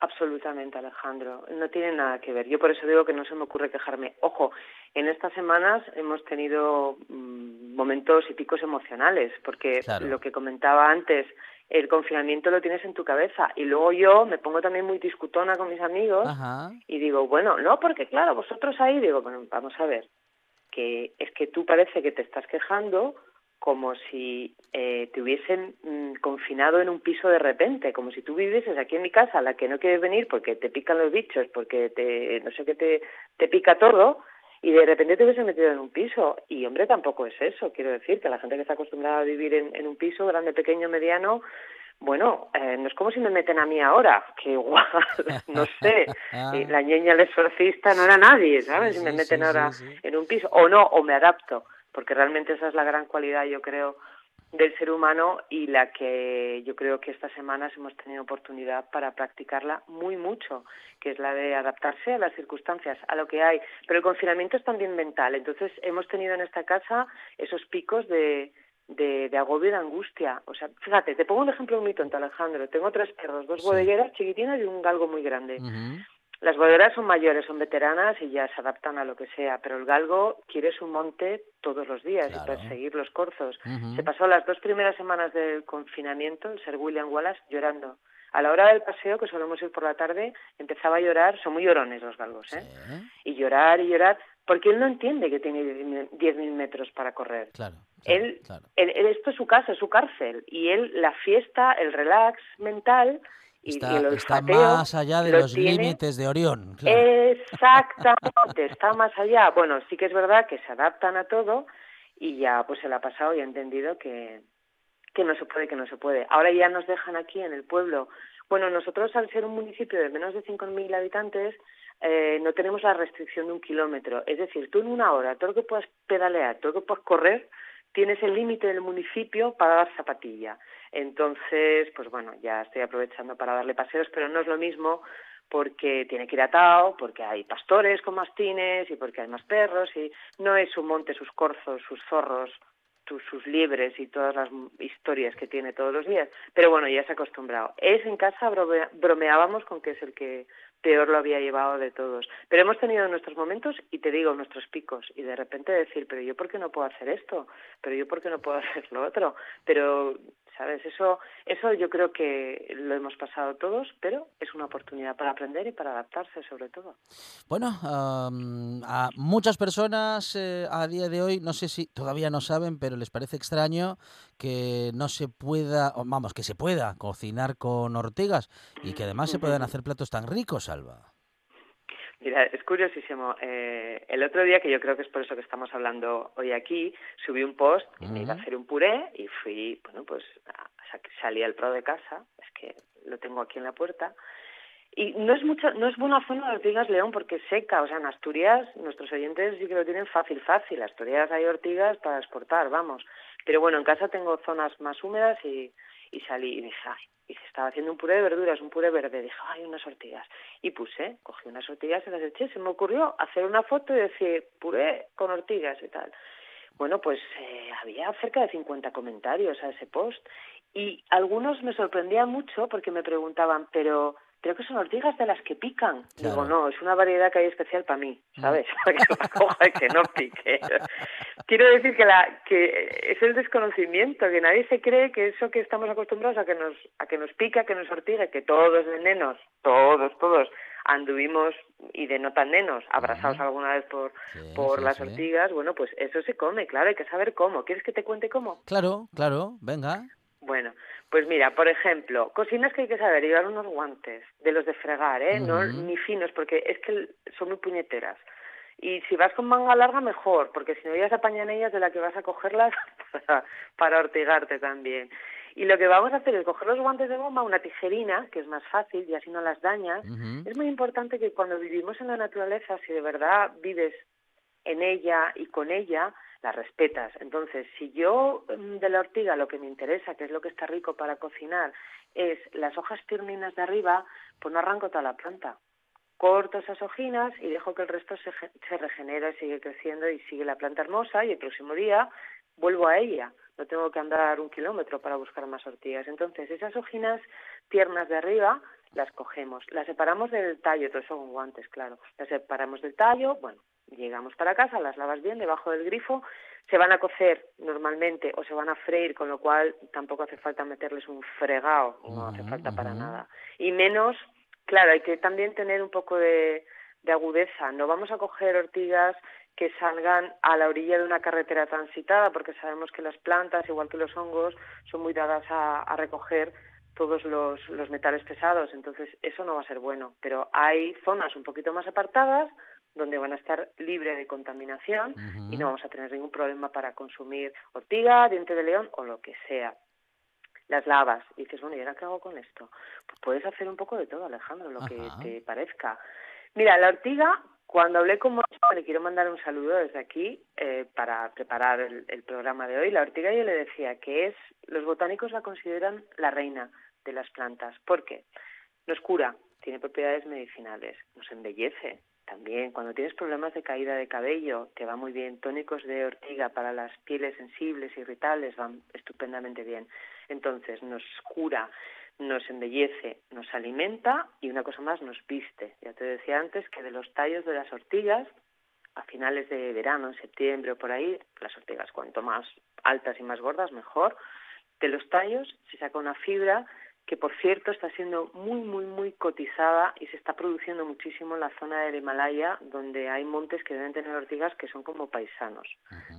Absolutamente, Alejandro. No tiene nada que ver. Yo por eso digo que no se me ocurre quejarme. Ojo, en estas semanas hemos tenido mm, momentos y picos emocionales, porque Claro. lo que comentaba antes, el confinamiento lo tienes en tu cabeza. Y luego yo me pongo también muy discutona con mis amigos Ajá. y digo, bueno, no, porque claro, vosotros ahí, digo, bueno, vamos a ver, que es que tú parece que te estás quejando como si eh, te hubiesen mm, confinado en un piso de repente, como si tú vivieses aquí en mi casa, a la que no quieres venir porque te pican los bichos, porque te, no sé qué te, te pica todo, y de repente te hubiesen metido en un piso. Y hombre, tampoco es eso, quiero decir, que la gente que está acostumbrada a vivir en, en un piso, grande, pequeño, mediano, bueno, eh, no es como si me meten a mí ahora, que igual, no sé, la ñeña el exorcista no era nadie, ¿sabes? Sí, si me meten sí, ahora sí. en un piso, o no, o me adapto. porque realmente esa es la gran cualidad, yo creo, del ser humano y la que yo creo que estas semanas hemos tenido oportunidad para practicarla muy mucho, que es la de adaptarse a las circunstancias, a lo que hay. Pero el confinamiento es también mental, entonces hemos tenido en esta casa esos picos de, de, de agobio y de angustia. O sea, fíjate, te pongo un ejemplo muy tonto, Alejandro. Tengo tres perros, dos bodegueras chiquitinas y un galgo muy grande. Las bodegueras son mayores, son veteranas y ya se adaptan a lo que sea, pero el galgo quiere su monte todos los días Claro. y perseguir los corzos. Se pasó las dos primeras semanas del confinamiento, el ser William Wallace, llorando. A la hora del paseo, que solemos ir por la tarde, empezaba a llorar, son muy llorones los galgos, ¿eh? Sí, Y llorar y llorar, porque él no entiende que tiene 10.000 metros para correr. claro. claro, Él, claro. él- él- esto es su casa, es su cárcel, y él, la fiesta, el relax mental Está, y el está más allá de lo los tiene- límites de Orión. claro. Exactamente, está más allá. Bueno, sí que es verdad que se adaptan a todo y ya pues se la ha pasado y ha entendido que, que no se puede, que no se puede. Ahora ya nos dejan aquí en el pueblo. Bueno, nosotros al ser un municipio de menos de 5.000 habitantes eh, no tenemos la restricción de un kilómetro. Es decir, tú en una hora, todo lo que puedas pedalear, todo lo que puedas correr, tienes el límite del municipio para dar zapatilla. Entonces, pues bueno, ya estoy aprovechando para darle paseos, pero no es lo mismo porque tiene que ir atado, porque hay pastores con mastines y porque hay más perros y no es su monte, sus corzos, sus zorros, tus- sus liebres y todas las historias que tiene todos los días. Pero bueno, ya se ha acostumbrado. Es en casa brome- bromeábamos con que es el que peor lo había llevado de todos. Pero hemos tenido nuestros momentos y te digo, nuestros picos. Y de repente decir, pero yo por qué no puedo hacer esto, pero yo por qué no puedo hacer lo otro. Pero, ¿sabes? Eso, eso yo creo que lo hemos pasado todos, pero es una oportunidad para aprender y para adaptarse sobre todo. Bueno, am, a muchas personas eh, a día de hoy, no sé si todavía no saben, pero les parece extraño que no se pueda, vamos, que se pueda cocinar con ortigas y que además se puedan hacer platos tan ricos, Alba. Mira, es curiosísimo. Eh, el otro día, que yo creo que es por eso que estamos hablando hoy aquí, subí un post y me iba a hacer un puré y fui, bueno, pues salí al prado de casa, es que lo tengo aquí en la puerta. Y no es mucho, no es buena zona de ortigas León porque es seca, o sea, en Asturias nuestros oyentes sí que lo tienen fácil, fácil. Asturias hay ortigas para exportar, vamos. Pero bueno, en casa tengo zonas más húmedas y, y salí y dije, ay, y se estaba haciendo un puré de verduras, un puré verde. Dije, ay, unas ortigas. Y puse, cogí unas ortigas y las eché. Se me ocurrió hacer una foto y decir, puré con ortigas y tal. Bueno, pues eh, había cerca de 50 comentarios a ese post y algunos me sorprendían mucho porque me preguntaban, pero creo que son ortigas de las que pican. Digo, no, es una variedad que hay especial para mí, ¿sabes? Para que la coja y que no pique. Quiero decir que, la, que es el desconocimiento, que nadie se cree que eso que estamos acostumbrados a que nos, a que nos pica, que nos ortigue, que todos venenos, todos, todos, anduvimos y de no tan nenos, abrazados alguna vez por, Sí, por sí, las sí. ortigas, bueno, pues eso se come, claro, hay que saber cómo. ¿Quieres que te cuente cómo? Claro, claro, venga. Bueno, pues mira, por ejemplo, cocinas que hay que saber, llevar unos guantes, de los de fregar, ¿eh? No ni finos, porque es que son muy puñeteras. Y si vas con manga larga, mejor, porque si no ya se apañan ellas de la que vas a cogerlas para, para ortigarte también. Y lo que vamos a hacer es coger los guantes de goma, una tijerina, que es más fácil y así no las dañas. Es muy importante que cuando vivimos en la naturaleza, si de verdad vives en ella y con ella, la respetas. Entonces, si yo mm, de la ortiga lo que me interesa, que es lo que está rico para cocinar, es las hojas tierninas de arriba, pues no arranco toda la planta. Corto esas hojinas y dejo que el resto se, se regenera, sigue creciendo y sigue la planta hermosa y el próximo día vuelvo a ella. No tengo que andar un kilómetro para buscar más ortigas. Entonces, esas hojinas tiernas de arriba las cogemos, las separamos del tallo, todo eso con guantes, claro. Las separamos del tallo, bueno, llegamos para casa, las lavas bien debajo del grifo, se van a cocer normalmente o se van a freír, con lo cual tampoco hace falta meterles un fregado, no hace falta para nada. Y menos, claro, hay que también tener un poco de, de agudeza. No vamos a coger ortigas que salgan a la orilla de una carretera transitada, porque sabemos que las plantas, igual que los hongos, son muy dadas a, a recoger todos los, los metales pesados, entonces eso no va a ser bueno. Pero hay zonas un poquito más apartadas donde van a estar libres de contaminación y no vamos a tener ningún problema para consumir ortiga, diente de león o lo que sea. Las lavas y dices, bueno, ¿y ahora qué hago con esto? Pues puedes hacer un poco de todo, Alejandro, lo que te parezca. Mira, la ortiga Cuando hablé con Moncho, le quiero mandar un saludo desde aquí eh, para preparar el, el programa de hoy. La ortiga yo le decía que es, los botánicos la consideran la reina de las plantas. ¿Por qué? Nos cura, tiene propiedades medicinales, nos embellece. También cuando tienes problemas de caída de cabello, te va muy bien. Tónicos de ortiga para las pieles sensibles, irritables, van estupendamente bien. Entonces nos cura, nos embellece, nos alimenta y una cosa más, nos viste. Ya te decía antes que de los tallos de las ortigas, a finales de verano, en septiembre o por ahí, las ortigas cuanto más altas y más gordas, mejor. De los tallos se saca una fibra que por cierto está siendo muy, muy, muy cotizada y se está produciendo muchísimo en la zona del Himalaya, donde hay montes que deben tener ortigas que son como paisanos.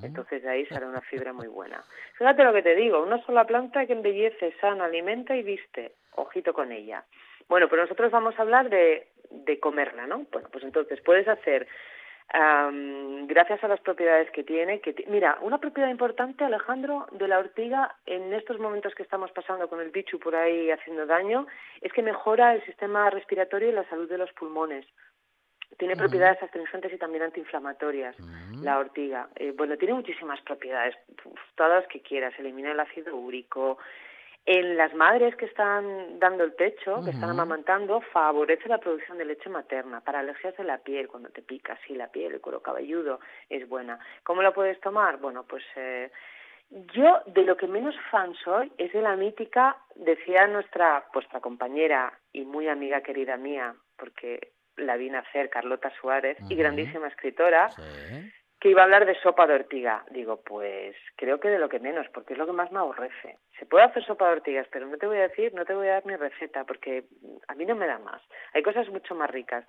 Entonces de ahí sale una fibra muy buena. Fíjate lo que te digo, una sola planta que embellece, sana, alimenta y viste. Ojito con ella. Bueno, pero nosotros vamos a hablar de, de comerla, ¿no? Bueno, pues entonces puedes hacer Am, gracias a las propiedades que tiene. Que Mira, una propiedad importante, Alejandro, de la ortiga en estos momentos que estamos pasando con el bicho por ahí haciendo daño, es que mejora el sistema respiratorio y la salud de los pulmones. Tiene propiedades astringentes y también antiinflamatorias, la ortiga. Eh, bueno, tiene muchísimas propiedades, todas las que quieras. Elimina el ácido úrico. En las madres que están dando el pecho, que están amamantando, favorece la producción de leche materna. Para alergias de la piel, cuando te pica así la piel, el cuero cabelludo, es buena. ¿Cómo la puedes tomar? Bueno, pues eh, yo de lo que menos fan soy es de la mítica, decía nuestra, vuestra compañera y muy amiga querida mía, porque la vi nacer, Carlota Suárez, y grandísima escritora, Sí. Que iba a hablar de sopa de ortiga. Digo, pues creo que de lo que menos, porque es lo que más me aborrece. Se puede hacer sopa de ortigas, pero no te voy a decir, no te voy a dar mi receta, porque a mí no me da más. Hay cosas mucho más ricas.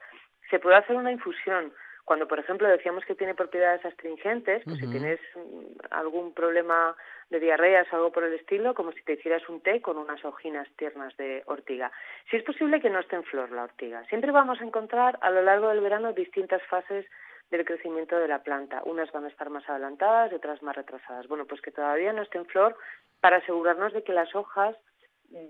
Se puede hacer una infusión. Cuando, por ejemplo, decíamos que tiene propiedades astringentes, pues si tienes mm, algún problema de diarreas o algo por el estilo, como si te hicieras un té con unas hojinas tiernas de ortiga. Si es posible que no esté en flor la ortiga. Siempre vamos a encontrar a lo largo del verano distintas fases del crecimiento de la planta. Unas van a estar más adelantadas y otras más retrasadas. Bueno, pues que todavía no esté en flor para asegurarnos de que las hojas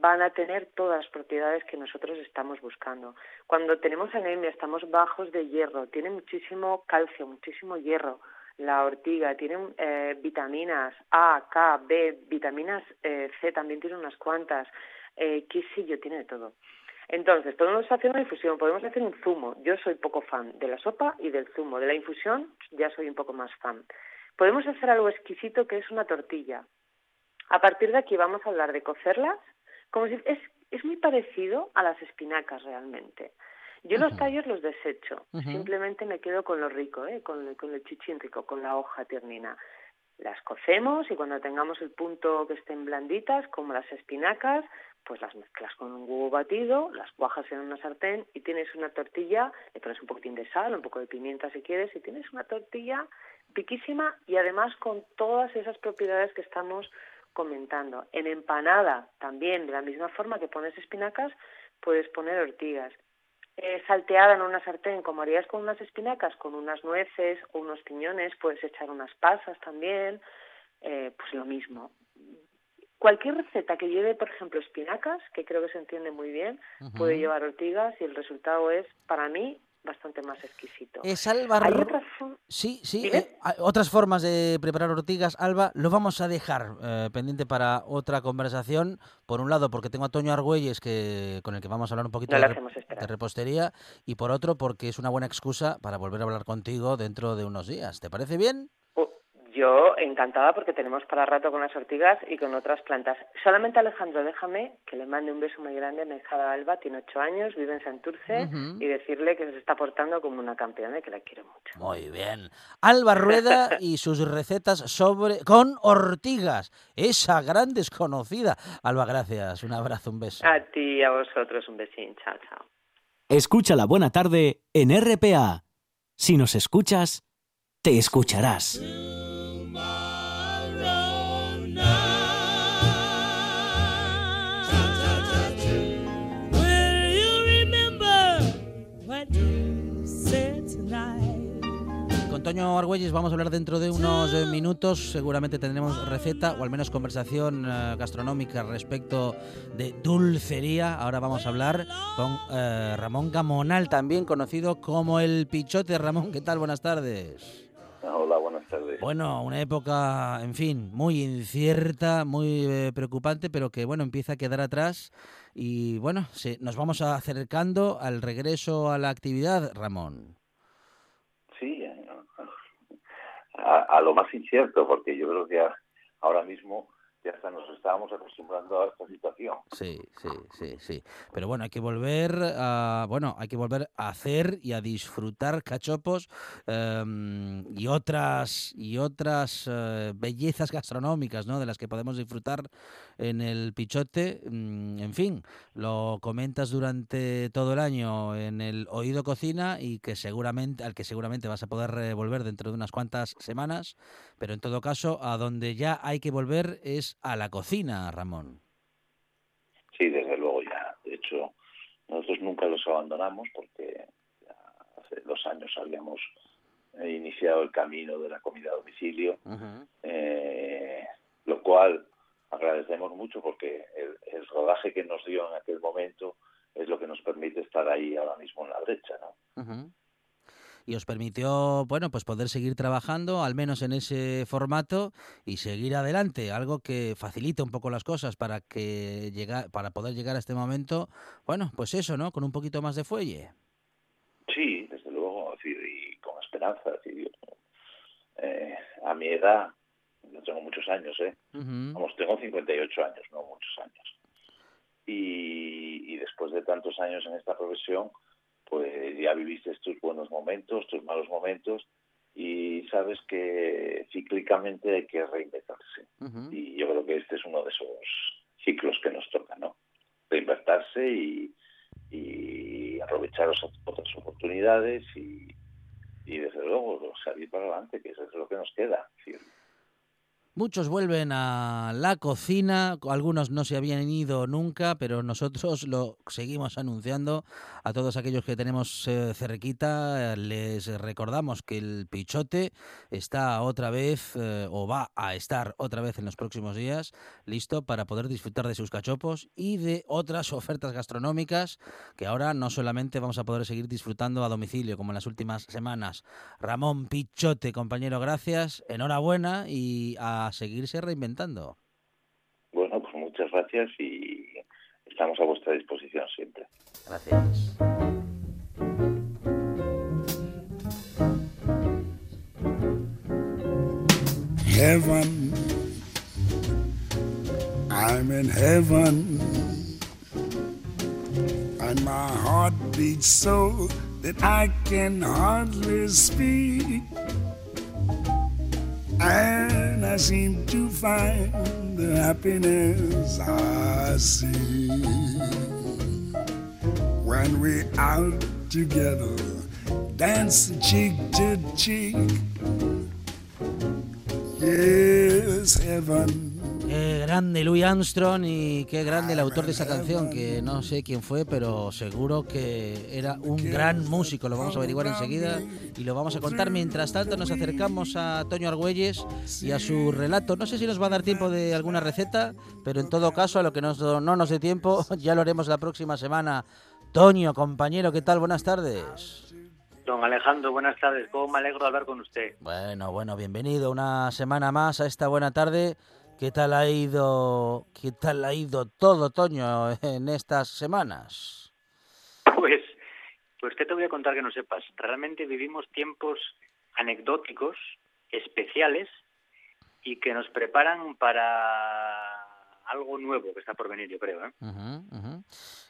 van a tener todas las propiedades que nosotros estamos buscando. Cuando tenemos anemia, estamos bajos de hierro, tiene muchísimo calcio, muchísimo hierro. La ortiga tiene eh, vitaminas A, K, B, vitaminas eh, C también tiene unas cuantas, eh, qué yo, tiene de todo. Entonces, podemos hacer una infusión, podemos hacer un zumo. Yo soy poco fan de la sopa y del zumo. De la infusión ya soy un poco más fan. Podemos hacer algo exquisito que es una tortilla. A partir de aquí vamos a hablar de cocerlas, como si es, es muy parecido a las espinacas realmente. Yo los tallos los desecho, simplemente me quedo con lo rico, ¿eh? con, con el chichín rico, con la hoja tiernina. Las cocemos y cuando tengamos el punto que estén blanditas, como las espinacas, pues las mezclas con un huevo batido, las cuajas en una sartén y tienes una tortilla, le pones un poquitín de sal, un poco de pimienta si quieres, y tienes una tortilla riquísima y además con todas esas propiedades que estamos comentando. En empanada también, de la misma forma que pones espinacas, puedes poner ortigas. Eh, salteada en una sartén, como harías con unas espinacas, con unas nueces o unos piñones, puedes echar unas pasas también, eh, pues lo mismo. Cualquier receta que lleve, por ejemplo, espinacas, que creo que se entiende muy bien, puede llevar ortigas y el resultado es, para mí, bastante más exquisito. Es Alba Hay otras Sí, sí. Eh, otras formas de preparar ortigas, Alba, lo vamos a dejar eh, pendiente para otra conversación. Por un lado, porque tengo a Toño Argüelles, que, con el que vamos a hablar un poquito No de, de repostería. Y por otro, porque es una buena excusa para volver a hablar contigo dentro de unos días. ¿Te parece bien? Yo encantada porque tenemos para rato con las ortigas y con otras plantas. Solamente Alejandro, déjame que le mande un beso muy grande a mi hija Alba, tiene ocho años, vive en Santurce, y decirle que se está portando como una campeona y que la quiero mucho. Muy bien. Alba Rueda y sus recetas sobre con ortigas, esa gran desconocida. Alba, gracias. Un abrazo, un beso. A ti y a vosotros un besín. Chao, chao. Escucha la buena tarde en RPA. Si nos escuchas, te escucharás. Toño Argüelles, vamos a hablar dentro de unos eh, minutos. Seguramente tendremos receta o al menos conversación eh, gastronómica respecto de dulcería. Ahora vamos a hablar con eh, Ramón Gamonal, también conocido como el Pichote. Ramón, ¿qué tal? Buenas tardes. Hola, buenas tardes. Bueno, una época, en fin, muy incierta, muy eh, preocupante, pero que bueno, empieza a quedar atrás y bueno, se- nos vamos acercando al regreso a la actividad, Ramón. Sí, eh, a, a lo más incierto, porque yo creo que ahora mismo ya hasta nos estábamos acostumbrando a esta situación. Sí, sí, sí, sí. Pero bueno, hay que volver a, bueno, hay que volver a hacer y a disfrutar cachopos em, y otras y otras eh, bellezas gastronómicas, ¿no? De las que podemos disfrutar en el Pichote. Mm, En fin, lo comentas durante todo el año en el Oído Cocina y que seguramente al que seguramente vas a poder volver dentro de unas cuantas semanas. Pero en todo caso, a donde ya hay que volver es a la cocina, Ramón. Sí, desde luego ya. De hecho, nosotros nunca los abandonamos porque ya hace dos años habíamos eh, iniciado el camino de la comida a domicilio, eh, lo cual agradecemos mucho porque el, el rodaje que nos dio en aquel momento es lo que nos permite estar ahí ahora mismo en la brecha, ¿no? Ujú. Y os permitió, bueno, pues poder seguir trabajando, al menos en ese formato, y seguir adelante, algo que facilita un poco las cosas para que llega, para poder llegar a este momento, bueno, pues eso, ¿no? Con un poquito más de fuelle. Sí, desde luego, y con esperanza. yo, eh, a mi edad, yo tengo muchos años, ¿eh? Ujú. Vamos, tengo 58 años, no muchos años. Y, y después de tantos años en esta profesión, pues ya viviste tus buenos momentos, tus malos momentos, y sabes que cíclicamente hay que reinventarse. Y yo creo que este es uno de esos ciclos que nos toca, ¿no? Reinvertirse y, y aprovechar otras oportunidades y, y desde luego salir para adelante, que eso es lo que nos queda. Decir, Muchos vuelven a la cocina, algunos no se habían ido nunca, pero nosotros lo seguimos anunciando a todos aquellos que tenemos eh, cerquita. eh, Les recordamos que el Pichote está otra vez, eh, o va a estar otra vez en los próximos días, listo para poder disfrutar de sus cachopos y de otras ofertas gastronómicas que ahora no solamente vamos a poder seguir disfrutando a domicilio como en las últimas semanas. Ramón Pichote, compañero, gracias, enhorabuena y a seguirse reinventando. Bueno, pues muchas gracias y estamos a vuestra disposición siempre. Gracias. heaven. I'm in heaven. And my heart beats so that I can hardly speak. And I seem to find the happiness I see when we're out together, dancing cheek to cheek. Yes, heaven. Qué grande Louis Armstrong y qué grande el autor de esa canción, que no sé quién fue, pero seguro que era un gran músico. Lo vamos a averiguar enseguida y lo vamos a contar. Mientras tanto, nos acercamos a Toño Argüelles y a su relato. No sé si nos va a dar tiempo de alguna receta, pero en todo caso, a lo que nos, no nos dé tiempo, ya lo haremos la próxima semana. Toño, compañero, ¿qué tal? Buenas tardes. Don Alejandro, buenas tardes. ¿Cómo me alegro de hablar con usted? Bueno, bueno, bienvenido una semana más a esta buena tarde. ¿Qué tal ha ido, qué tal ha ido todo, Toño, en estas semanas? Pues, pues ¿qué te voy a contar que no sepas? Realmente vivimos tiempos anecdóticos, especiales, y que nos preparan para algo nuevo que está por venir, yo creo. ¿eh?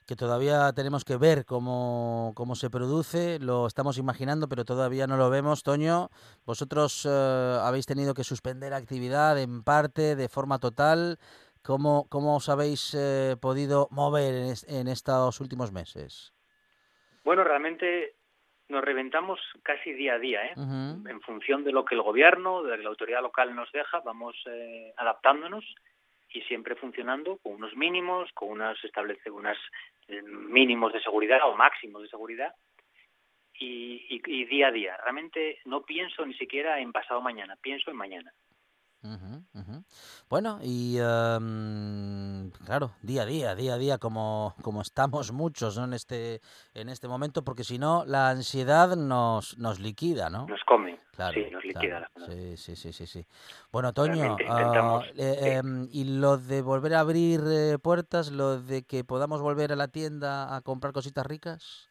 Que todavía tenemos que ver cómo, cómo se produce, lo estamos imaginando, pero todavía no lo vemos. Toño, vosotros eh, habéis tenido que suspender actividad en parte, de forma total. ¿Cómo, cómo os habéis eh, podido mover en, es- en estos últimos meses? Bueno, realmente nos reventamos casi día a día, ¿eh? En función de lo que el gobierno, de lo que la autoridad local nos deja, vamos eh, adaptándonos y siempre funcionando con unos mínimos, con unas establece unas eh, mínimos de seguridad o máximos de seguridad y, y- y día a día. Realmente no pienso ni siquiera en pasado mañana, pienso en mañana. Ujú, ujú. Bueno, y em, claro, día a día, día a día, como, como estamos muchos ¿no? en, este, en este momento, porque si no, la ansiedad nos, nos liquida, ¿no? Nos come, Claro, sí, nos liquida. claro, sí, sí, sí, sí, sí. Bueno, Toño, eh, em, y lo de volver a abrir eh, puertas, lo de que podamos volver a la tienda a comprar cositas ricas.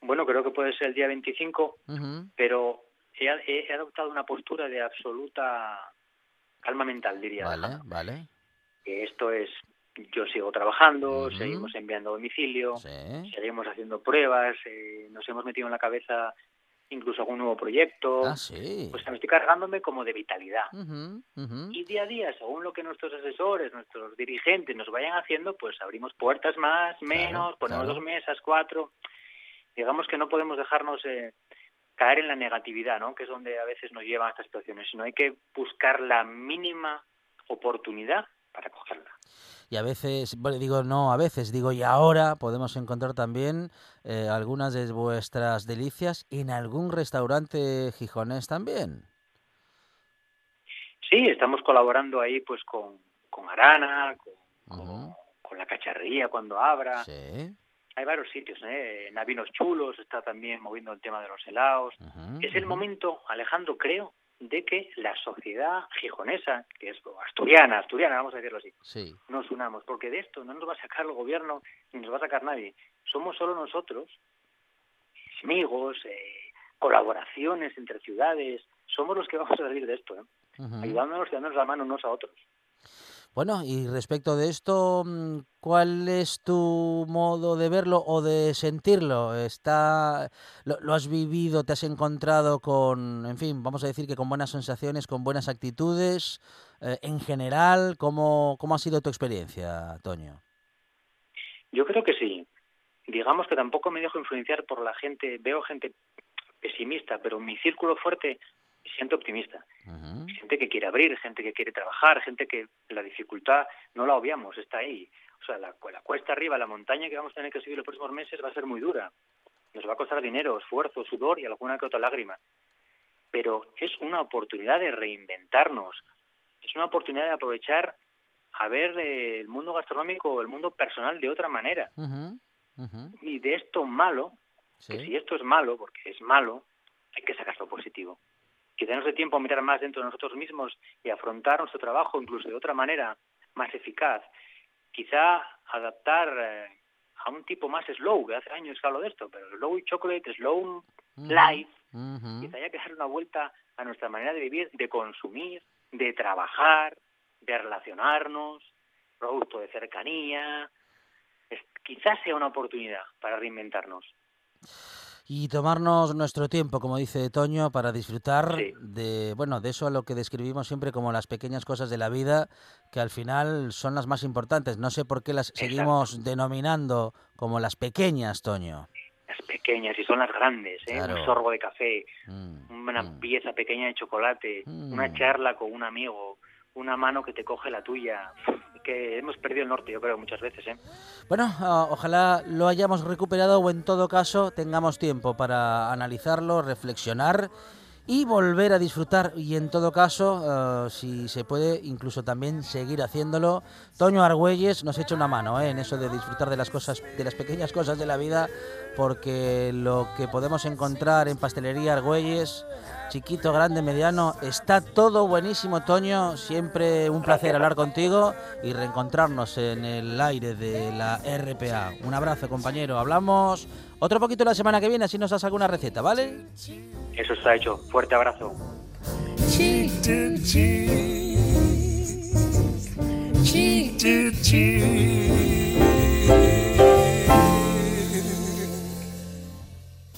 Bueno, creo que puede ser el día 25, Ujú, pero he, adoptado una postura de absoluta calma mental, diría. Vale, vale. Que esto es, yo sigo trabajando, seguimos enviando a domicilio, Sí. seguimos haciendo pruebas, eh, nos hemos metido en la cabeza incluso algún nuevo proyecto. Ah, sí. Pues me estoy cargándome como de vitalidad. Y día a día, según lo que nuestros asesores, nuestros dirigentes nos vayan haciendo, pues abrimos puertas más, menos, ponemos claro. dos mesas, cuatro. Digamos que no podemos dejarnos eh, caer en la negatividad, ¿no? Que es donde a veces nos llevan a estas situaciones, sino hay que buscar la mínima oportunidad para cogerla. Y a veces, bueno, digo no, a veces, digo y ahora podemos encontrar también eh, algunas de vuestras delicias en algún restaurante gijonés también. Sí, estamos colaborando ahí pues con, con Arana, con, la cacharrería cuando abra. Sí. Hay varios sitios, ¿eh? Navinos Chulos está también moviendo el tema de los helados. Es el momento, Alejandro, creo, de que la sociedad gijonesa, que es asturiana, asturiana, vamos a decirlo así, Sí. nos unamos, porque de esto no nos va a sacar el gobierno ni nos va a sacar nadie. Somos solo nosotros, amigos, eh, colaboraciones entre ciudades, somos los que vamos a salir de esto, ¿eh? ujú. ayudándonos y dándonos la mano unos a otros. Bueno, y respecto de esto, mm, ¿cuál es tu modo de verlo o de sentirlo? ¿Está, lo, has vivido, te has encontrado con, en fin, vamos a decir que con buenas sensaciones, con buenas actitudes? Eh, en general, ¿cómo, ¿cómo ha sido tu experiencia, Toño? Yo creo que sí. Digamos que tampoco me dejo influenciar por la gente, veo gente pesimista, pero mi círculo fuerte siento optimista. Gente que quiere abrir, gente que quiere trabajar, gente que la dificultad no la obviamos, está ahí. O sea, la, la cuesta arriba, la montaña que vamos a tener que subir los próximos meses va a ser muy dura. Nos va a costar dinero, esfuerzo, sudor y alguna que otra lágrima. Pero es una oportunidad de reinventarnos. Es una oportunidad de aprovechar a ver eh, el mundo gastronómico el mundo personal de otra manera. Y de esto malo, que sí, si esto es malo, porque es malo, hay que sacar lo positivo. Que darnos el tiempo a mirar más dentro de nosotros mismos y afrontar nuestro trabajo incluso de otra manera más eficaz. Quizá adaptar eh, a un tipo más slow, que hace años que hablo de esto, pero slow chocolate, slow life, quizá haya que darle una vuelta a nuestra manera de vivir, de consumir, de trabajar, de relacionarnos, producto de cercanía. Es- quizás sea una oportunidad para reinventarnos. Y tomarnos nuestro tiempo, como dice Toño, para disfrutar Sí. de, bueno, de eso a lo que describimos siempre como las pequeñas cosas de la vida, que al final son las más importantes. No sé por qué las seguimos denominando como las pequeñas, Toño. Las pequeñas y son las grandes, ¿eh? Claro. Un sorbo de café, Mm, una mm. pieza pequeña de chocolate, Mm. una charla con un amigo, una mano que te coge la tuya. Hemos perdido el norte, yo creo, muchas veces, ¿eh? Bueno, ah, ojalá lo hayamos recuperado o en todo caso tengamos tiempo para analizarlo, reflexionar y volver a disfrutar y en todo caso, ah, si se puede, incluso también seguir haciéndolo. Toño Argüelles nos echa una mano ¿eh? en eso de disfrutar de las cosas, de las pequeñas cosas de la vida, porque lo que podemos encontrar en Pastelería Argüelles, chiquito, grande, mediano, está todo buenísimo, Toño. Siempre un placer hablar contigo y reencontrarnos en el aire de la RPA. Un abrazo, compañero. Hablamos otro poquito la semana que viene, así nos das alguna receta, ¿vale? Eso está hecho. Fuerte abrazo.